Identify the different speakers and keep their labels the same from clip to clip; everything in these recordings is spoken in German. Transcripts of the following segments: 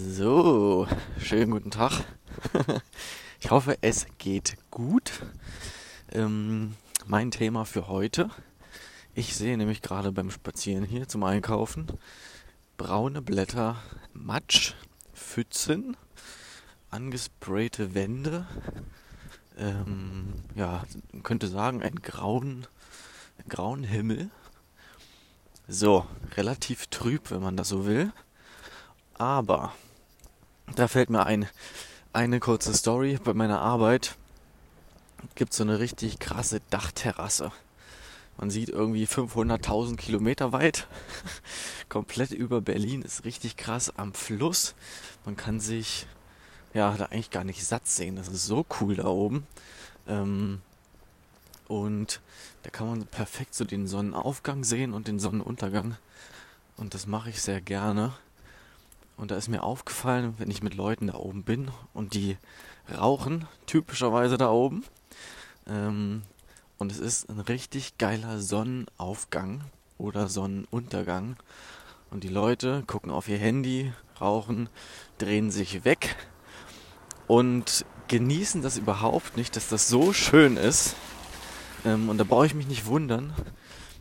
Speaker 1: So, schönen guten Tag. Ich hoffe, es geht gut. Ähm, mein Thema für heute. Ich sehe nämlich gerade beim Spazieren hier zum Einkaufen braune Blätter, Matsch, Pfützen, angesprayte Wände. Ähm, ja, man könnte sagen, einen grauen, grauen Himmel. So, relativ trüb, wenn man das so will. Aber da fällt mir ein, eine kurze Story. Bei meiner Arbeit gibt es so eine richtig krasse Dachterrasse. Man sieht irgendwie 500.000 Kilometer weit. Komplett über Berlin ist richtig krass am Fluss. Man kann sich ja da eigentlich gar nicht satt sehen. Das ist so cool da oben. Ähm, und da kann man perfekt so den Sonnenaufgang sehen und den Sonnenuntergang. Und das mache ich sehr gerne. Und da ist mir aufgefallen, wenn ich mit Leuten da oben bin und die rauchen, typischerweise da oben. Ähm, und es ist ein richtig geiler Sonnenaufgang oder Sonnenuntergang. Und die Leute gucken auf ihr Handy, rauchen, drehen sich weg und genießen das überhaupt nicht, dass das so schön ist. Ähm, und da brauche ich mich nicht wundern,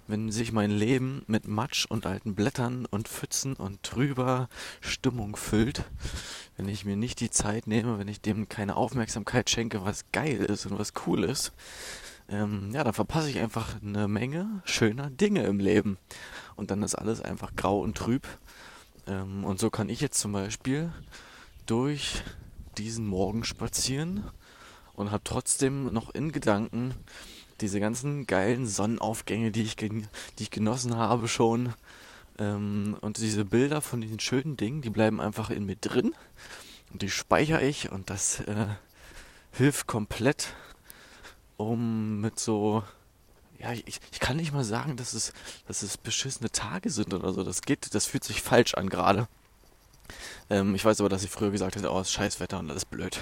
Speaker 1: wenn sich mein Leben mit Matsch und alten Blättern und Pfützen und trüber Stimmung füllt, wenn ich mir nicht die Zeit nehme, wenn ich dem keine Aufmerksamkeit schenke, was geil ist und was cool ist, ähm, ja, dann verpasse ich einfach eine Menge schöner Dinge im Leben. Und dann ist alles einfach grau und trüb. Ähm, und so kann ich jetzt zum Beispiel durch diesen Morgen spazieren und habe trotzdem noch in Gedanken diese ganzen geilen Sonnenaufgänge, die ich, die ich genossen habe schon. Ähm, und diese Bilder von diesen schönen Dingen, die bleiben einfach in mir drin. Und die speichere ich und das äh, hilft komplett, um mit so. Ja, ich, ich kann nicht mal sagen, dass es, dass es beschissene Tage sind oder so. Das geht, das fühlt sich falsch an gerade. Ähm, ich weiß aber, dass ich früher gesagt hätte, oh, ist Scheißwetter und alles blöd.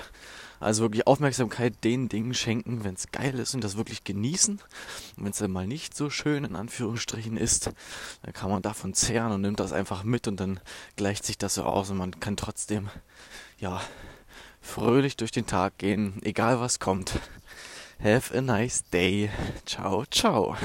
Speaker 1: Also wirklich Aufmerksamkeit den Dingen schenken, wenn es geil ist und das wirklich genießen. Und wenn es dann mal nicht so schön in Anführungsstrichen ist, dann kann man davon zehren und nimmt das einfach mit und dann gleicht sich das so aus und man kann trotzdem, ja, fröhlich durch den Tag gehen, egal was kommt. Have a nice day. Ciao, ciao.